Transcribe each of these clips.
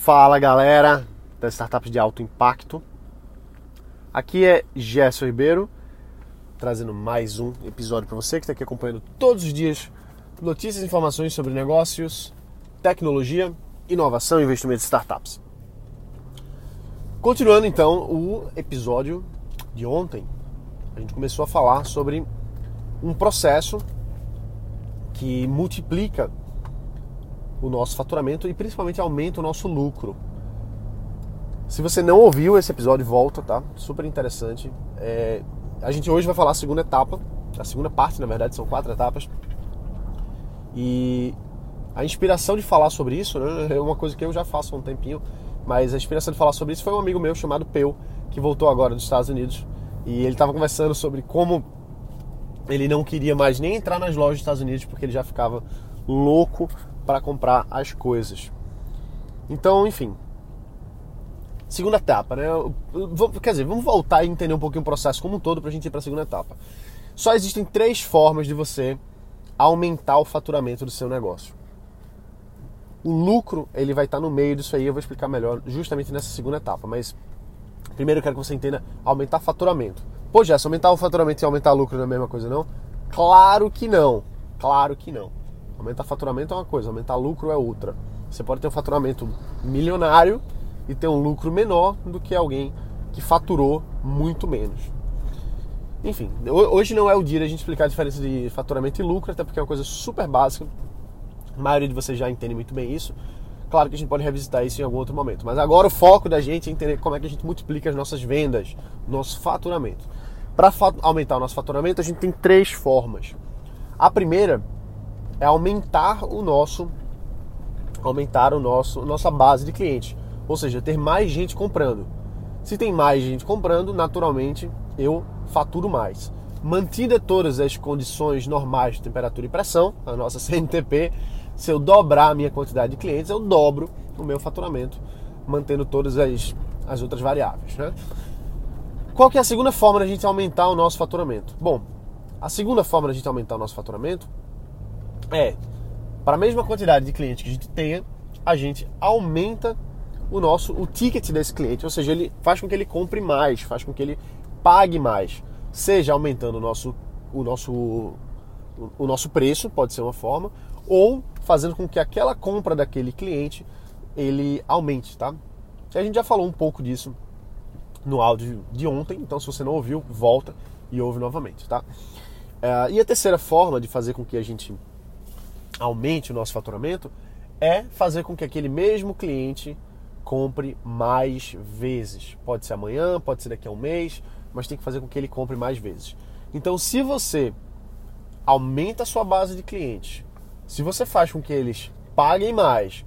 Fala galera das startups de alto impacto. Aqui é Gerson Ribeiro, trazendo mais um episódio para você que está aqui acompanhando todos os dias notícias e informações sobre negócios, tecnologia, inovação e investimento de startups. Continuando então o episódio de ontem, a gente começou a falar sobre um processo que multiplica o nosso faturamento e principalmente aumenta o nosso lucro. Se você não ouviu esse episódio, volta, tá? Super interessante. É, a gente hoje vai falar a segunda etapa, a segunda parte, na verdade, são quatro etapas. E a inspiração de falar sobre isso né, é uma coisa que eu já faço há um tempinho, mas a inspiração de falar sobre isso foi um amigo meu chamado Peu, que voltou agora dos Estados Unidos. E ele estava conversando sobre como ele não queria mais nem entrar nas lojas dos Estados Unidos porque ele já ficava louco para comprar as coisas. Então, enfim. Segunda etapa, né? Quer dizer, vamos voltar e entender um pouquinho o processo como um todo para a gente ir para a segunda etapa. Só existem três formas de você aumentar o faturamento do seu negócio. O lucro, ele vai estar no meio disso aí, eu vou explicar melhor justamente nessa segunda etapa, mas primeiro eu quero que você entenda aumentar faturamento. Pô, já, se aumentar o faturamento e aumentar o lucro não é a mesma coisa não? Claro que não. Claro que não. Aumentar faturamento é uma coisa, aumentar lucro é outra. Você pode ter um faturamento milionário e ter um lucro menor do que alguém que faturou muito menos. Enfim, hoje não é o dia da gente explicar a diferença de faturamento e lucro, até porque é uma coisa super básica. A maioria de vocês já entende muito bem isso. Claro que a gente pode revisitar isso em algum outro momento. Mas agora o foco da gente é entender como é que a gente multiplica as nossas vendas, nosso faturamento. Para aumentar o nosso faturamento, a gente tem três formas. A primeira é aumentar o nosso aumentar o nosso nossa base de clientes, ou seja, ter mais gente comprando. Se tem mais gente comprando, naturalmente eu faturo mais. Mantida todas as condições normais de temperatura e pressão, a nossa CNTP, se eu dobrar a minha quantidade de clientes, eu dobro o meu faturamento, mantendo todas as, as outras variáveis. Né? Qual que é a segunda forma da gente aumentar o nosso faturamento? Bom, a segunda forma da gente aumentar o nosso faturamento é, para a mesma quantidade de clientes que a gente tenha, a gente aumenta o nosso o ticket desse cliente, ou seja, ele faz com que ele compre mais, faz com que ele pague mais, seja aumentando o nosso o nosso o nosso preço, pode ser uma forma, ou fazendo com que aquela compra daquele cliente ele aumente, tá? A gente já falou um pouco disso no áudio de ontem, então se você não ouviu, volta e ouve novamente, tá? Uh, e a terceira forma de fazer com que a gente aumente o nosso faturamento é fazer com que aquele mesmo cliente compre mais vezes. Pode ser amanhã, pode ser daqui a um mês, mas tem que fazer com que ele compre mais vezes. Então, se você aumenta a sua base de clientes, se você faz com que eles paguem mais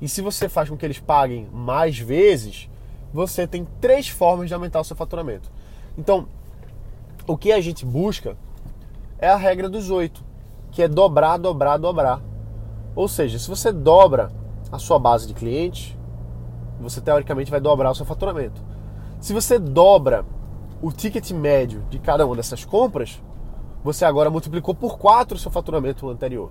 e se você faz com que eles paguem mais vezes, você tem três formas de aumentar o seu faturamento. Então, o que a gente busca é a regra dos oito que é dobrar, dobrar, dobrar. Ou seja, se você dobra a sua base de clientes, você teoricamente vai dobrar o seu faturamento. Se você dobra o ticket médio de cada uma dessas compras, você agora multiplicou por 4 o seu faturamento anterior.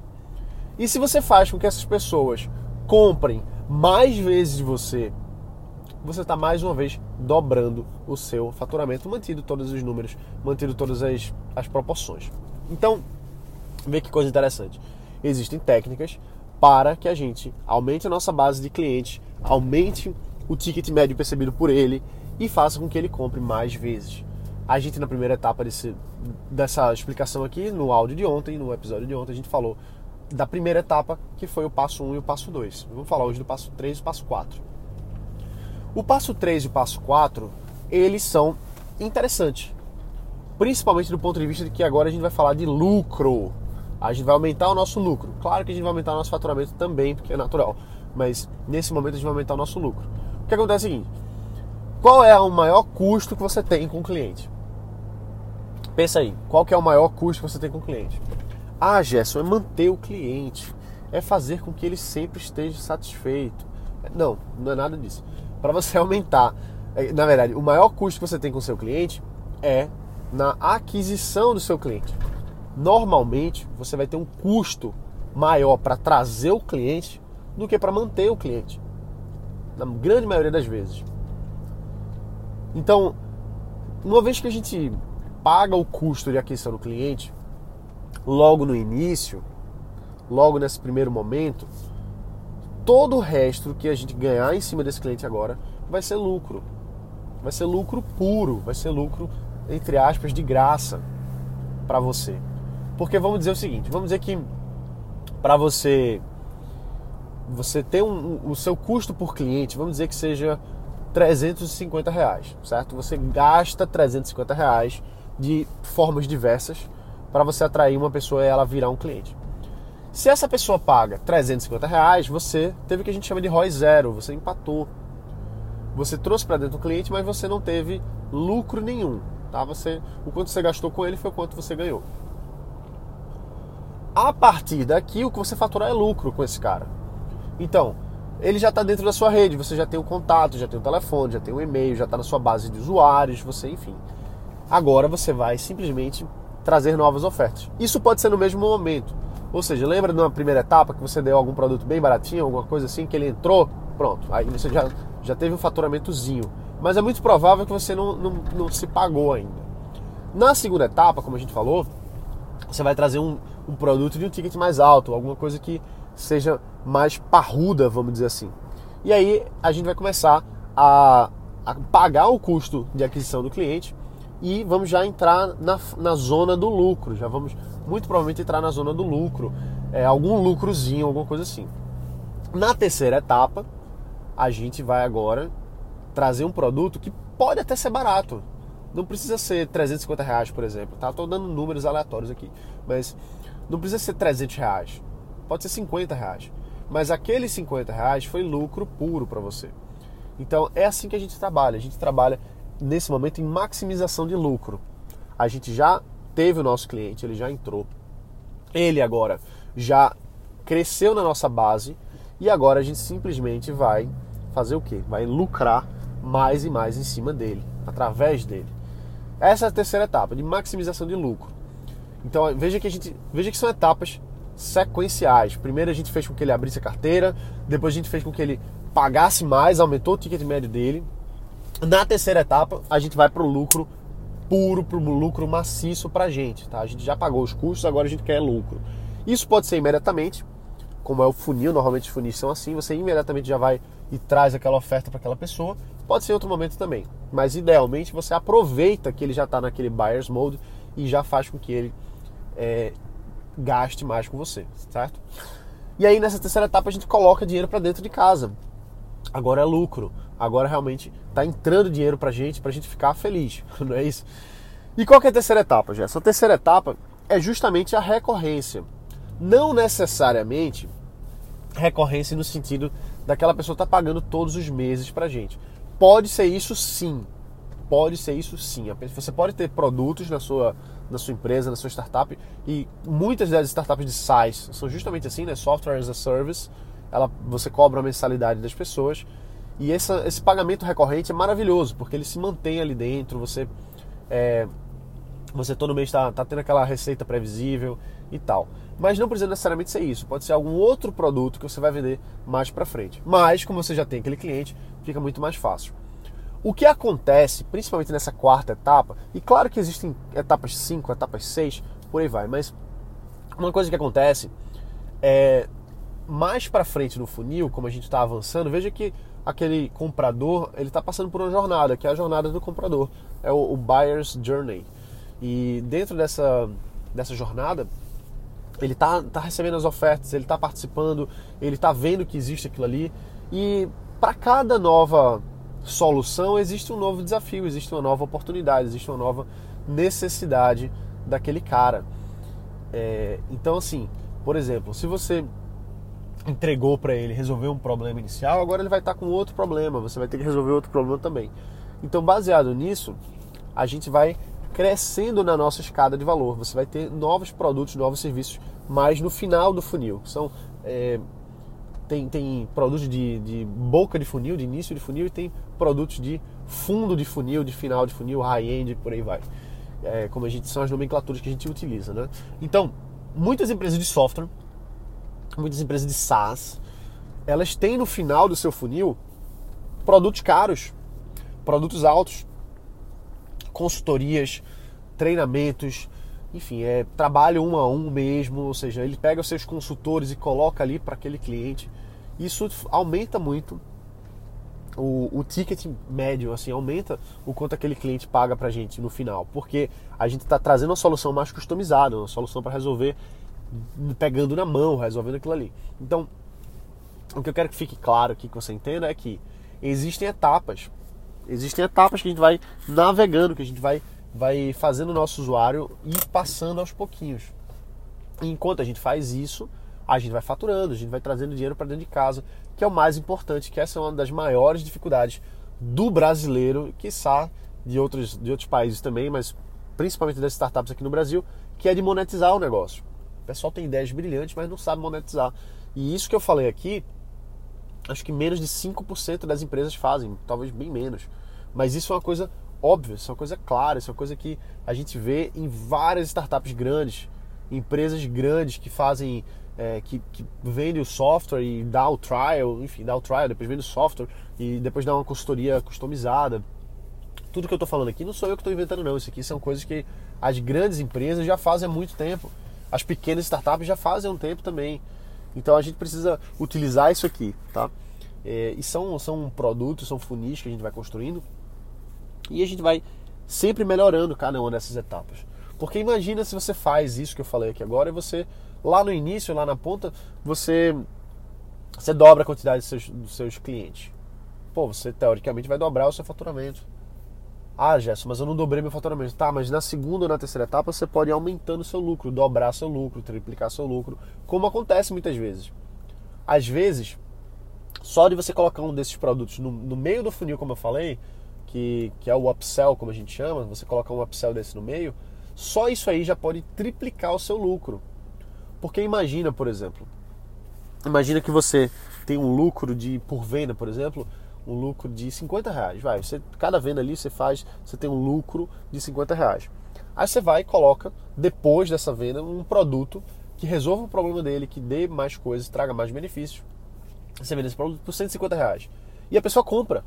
E se você faz com que essas pessoas comprem mais vezes de você, você está mais uma vez dobrando o seu faturamento, mantido todos os números, mantido todas as, as proporções. Então, Vê que coisa interessante. Existem técnicas para que a gente aumente a nossa base de clientes, aumente o ticket médio percebido por ele e faça com que ele compre mais vezes. A gente, na primeira etapa desse, dessa explicação aqui, no áudio de ontem, no episódio de ontem, a gente falou da primeira etapa, que foi o passo 1 e o passo 2. Vamos falar hoje do passo 3 e o passo 4. O passo 3 e o passo 4, eles são interessantes. Principalmente do ponto de vista de que agora a gente vai falar de lucro a gente vai aumentar o nosso lucro. Claro que a gente vai aumentar o nosso faturamento também, porque é natural. Mas nesse momento a gente vai aumentar o nosso lucro. O que acontece é o seguinte: qual é o maior custo que você tem com o cliente? Pensa aí, qual que é o maior custo que você tem com o cliente? Ah, Gerson, é manter o cliente, é fazer com que ele sempre esteja satisfeito. Não, não é nada disso. Para você aumentar, é, na verdade, o maior custo que você tem com o seu cliente é na aquisição do seu cliente normalmente você vai ter um custo maior para trazer o cliente do que para manter o cliente. na grande maioria das vezes. Então, uma vez que a gente paga o custo de aquisição do cliente, logo no início, logo nesse primeiro momento, todo o resto que a gente ganhar em cima desse cliente agora vai ser lucro. Vai ser lucro puro, vai ser lucro, entre aspas, de graça para você. Porque vamos dizer o seguinte, vamos dizer que para você você ter um, o seu custo por cliente, vamos dizer que seja 350 reais, certo? Você gasta 350 reais de formas diversas para você atrair uma pessoa e ela virar um cliente. Se essa pessoa paga 350 reais, você teve o que a gente chama de ROI zero, você empatou. Você trouxe para dentro do cliente, mas você não teve lucro nenhum. Tá? Você, o quanto você gastou com ele foi o quanto você ganhou. A partir daqui, o que você faturar é lucro com esse cara. Então, ele já está dentro da sua rede, você já tem o contato, já tem o telefone, já tem o e-mail, já está na sua base de usuários, você, enfim. Agora você vai simplesmente trazer novas ofertas. Isso pode ser no mesmo momento. Ou seja, lembra de uma primeira etapa que você deu algum produto bem baratinho, alguma coisa assim, que ele entrou, pronto, aí você já, já teve um faturamentozinho. Mas é muito provável que você não, não, não se pagou ainda. Na segunda etapa, como a gente falou, você vai trazer um, um produto de um ticket mais alto, alguma coisa que seja mais parruda, vamos dizer assim. E aí a gente vai começar a, a pagar o custo de aquisição do cliente e vamos já entrar na, na zona do lucro. Já vamos muito provavelmente entrar na zona do lucro, é, algum lucrozinho, alguma coisa assim. Na terceira etapa, a gente vai agora trazer um produto que pode até ser barato. Não precisa ser 350 reais, por exemplo. Tá? Estou dando números aleatórios aqui. Mas não precisa ser 300 reais, pode ser 50 reais. Mas aqueles 50 reais foi lucro puro para você. Então é assim que a gente trabalha. A gente trabalha nesse momento em maximização de lucro. A gente já teve o nosso cliente, ele já entrou. Ele agora já cresceu na nossa base e agora a gente simplesmente vai fazer o quê? Vai lucrar mais e mais em cima dele, através dele. Essa é a terceira etapa de maximização de lucro. Então veja que a gente veja que são etapas sequenciais. Primeiro a gente fez com que ele abrisse a carteira, depois a gente fez com que ele pagasse mais, aumentou o ticket médio dele. Na terceira etapa, a gente vai para o lucro puro, para o lucro maciço para a gente. Tá? A gente já pagou os custos, agora a gente quer lucro. Isso pode ser imediatamente, como é o funil, normalmente os funis são assim, você imediatamente já vai e traz aquela oferta para aquela pessoa. Pode ser em outro momento também, mas idealmente você aproveita que ele já está naquele buyer's mode e já faz com que ele é, gaste mais com você, certo? E aí nessa terceira etapa a gente coloca dinheiro para dentro de casa. Agora é lucro. Agora realmente está entrando dinheiro para gente, para a gente ficar feliz, não é isso? E qual é a terceira etapa, Jess? A terceira etapa é justamente a recorrência. Não necessariamente recorrência no sentido daquela pessoa estar tá pagando todos os meses para gente. Pode ser isso sim. Pode ser isso sim. Você pode ter produtos na sua na sua empresa, na sua startup. E muitas das startups de SaaS são justamente assim, né? Software as a Service. Ela, você cobra a mensalidade das pessoas. E essa, esse pagamento recorrente é maravilhoso, porque ele se mantém ali dentro, você, é, você todo mês está tá tendo aquela receita previsível e tal. Mas não precisa necessariamente ser isso, pode ser algum outro produto que você vai vender mais para frente. Mas, como você já tem aquele cliente, fica muito mais fácil. O que acontece, principalmente nessa quarta etapa, e claro que existem etapas 5, etapas 6, por aí vai, mas uma coisa que acontece é mais para frente no funil, como a gente está avançando, veja que aquele comprador ele está passando por uma jornada, que é a jornada do comprador, é o, o buyer's journey. E dentro dessa, dessa jornada, ele está tá recebendo as ofertas, ele está participando, ele está vendo que existe aquilo ali. E para cada nova solução, existe um novo desafio, existe uma nova oportunidade, existe uma nova necessidade daquele cara. É, então, assim, por exemplo, se você entregou para ele, resolveu um problema inicial, agora ele vai estar com outro problema, você vai ter que resolver outro problema também. Então, baseado nisso, a gente vai crescendo na nossa escada de valor. Você vai ter novos produtos, novos serviços, mais no final do funil. São é, tem, tem produtos de, de boca de funil, de início de funil, e tem produtos de fundo de funil, de final de funil, high-end, por aí vai. É, como a gente são as nomenclaturas que a gente utiliza, né? Então, muitas empresas de software, muitas empresas de SaaS, elas têm no final do seu funil produtos caros, produtos altos, consultorias, treinamentos, enfim, é trabalho um a um mesmo, ou seja, ele pega os seus consultores e coloca ali para aquele cliente. Isso aumenta muito o, o, ticket médio, assim, aumenta o quanto aquele cliente paga para a gente no final, porque a gente está trazendo uma solução mais customizada, uma solução para resolver pegando na mão, resolvendo aquilo ali. Então, o que eu quero que fique claro aqui, que você entenda, é que existem etapas. Existem etapas que a gente vai navegando, que a gente vai, vai fazendo o nosso usuário ir passando aos pouquinhos. Enquanto a gente faz isso, a gente vai faturando, a gente vai trazendo dinheiro para dentro de casa, que é o mais importante, que essa é uma das maiores dificuldades do brasileiro, que está de outros, de outros países também, mas principalmente das startups aqui no Brasil, que é de monetizar o negócio. O pessoal tem ideias brilhantes, mas não sabe monetizar. E isso que eu falei aqui, acho que menos de 5% das empresas fazem, talvez bem menos. Mas isso é uma coisa óbvia, isso é uma coisa clara, isso é uma coisa que a gente vê em várias startups grandes, empresas grandes que fazem é, que, que, vende o software e dá o trial, enfim, dá o trial, depois vende o software e depois dá uma consultoria customizada. Tudo que eu estou falando aqui não sou eu que estou inventando, não. Isso aqui são coisas que as grandes empresas já fazem há muito tempo. As pequenas startups já fazem há um tempo também. Então a gente precisa utilizar isso aqui, tá? É, e são, são produtos, são funis que a gente vai construindo e a gente vai sempre melhorando cada uma dessas etapas. Porque imagina se você faz isso que eu falei aqui agora e você lá no início, lá na ponta, você, você dobra a quantidade dos seus, dos seus clientes. Pô, você teoricamente vai dobrar o seu faturamento. Ah, Gerson, mas eu não dobrei meu faturamento. Tá, mas na segunda ou na terceira etapa você pode ir aumentando seu lucro, dobrar seu lucro, triplicar seu lucro, como acontece muitas vezes. Às vezes, só de você colocar um desses produtos no, no meio do funil, como eu falei, que, que é o upsell, como a gente chama, você coloca um upsell desse no meio, só isso aí já pode triplicar o seu lucro. Porque imagina, por exemplo, imagina que você tem um lucro de por venda, por exemplo, um lucro de 50 reais. Vai, você, cada venda ali você faz, você tem um lucro de 50 reais. Aí você vai e coloca, depois dessa venda, um produto que resolva o problema dele, que dê mais coisas, traga mais benefícios. Você vende esse produto por 150 reais. E a pessoa compra.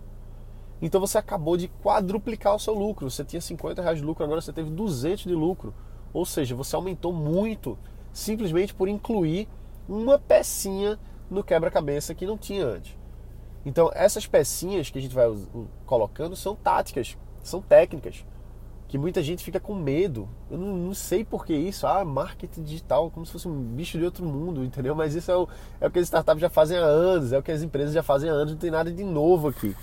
Então você acabou de quadruplicar o seu lucro. Você tinha 50 reais de lucro, agora você teve 200 de lucro. Ou seja, você aumentou muito simplesmente por incluir uma pecinha no quebra-cabeça que não tinha antes. Então, essas pecinhas que a gente vai colocando são táticas, são técnicas, que muita gente fica com medo. Eu não, não, sei por que isso. Ah, marketing digital, como se fosse um bicho de outro mundo, entendeu? Mas isso é o, é o que as startups já fazem há anos, é o que as empresas já fazem há anos, não tem nada de novo aqui.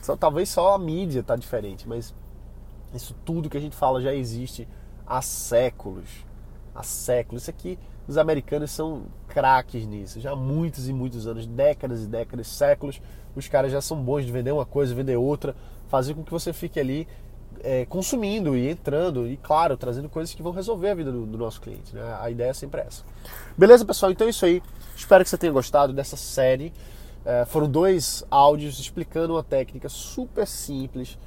Só, talvez só a mídia está diferente, mas isso tudo que a gente fala já existe há séculos há séculos. Isso aqui, os americanos são craques nisso, já há muitos e muitos anos, décadas e décadas, séculos. Os caras já são bons de vender uma coisa, vender outra, fazer com que você fique ali é, consumindo e entrando e, claro, trazendo coisas que vão resolver a vida do, do nosso cliente. Né? A ideia é sempre essa. Beleza, pessoal? Então é isso aí. Espero que você tenha gostado dessa série. É, foram dois áudios explicando uma técnica super simples,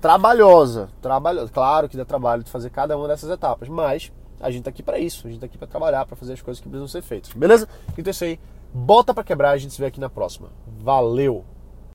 trabalhosa, trabalhosa. Claro que dá trabalho de fazer cada uma dessas etapas, mas a gente tá aqui para isso, a gente tá aqui para trabalhar, para fazer as coisas que precisam ser feitas. Beleza? Então é isso aí. Bota para quebrar, a gente se vê aqui na próxima. Valeu!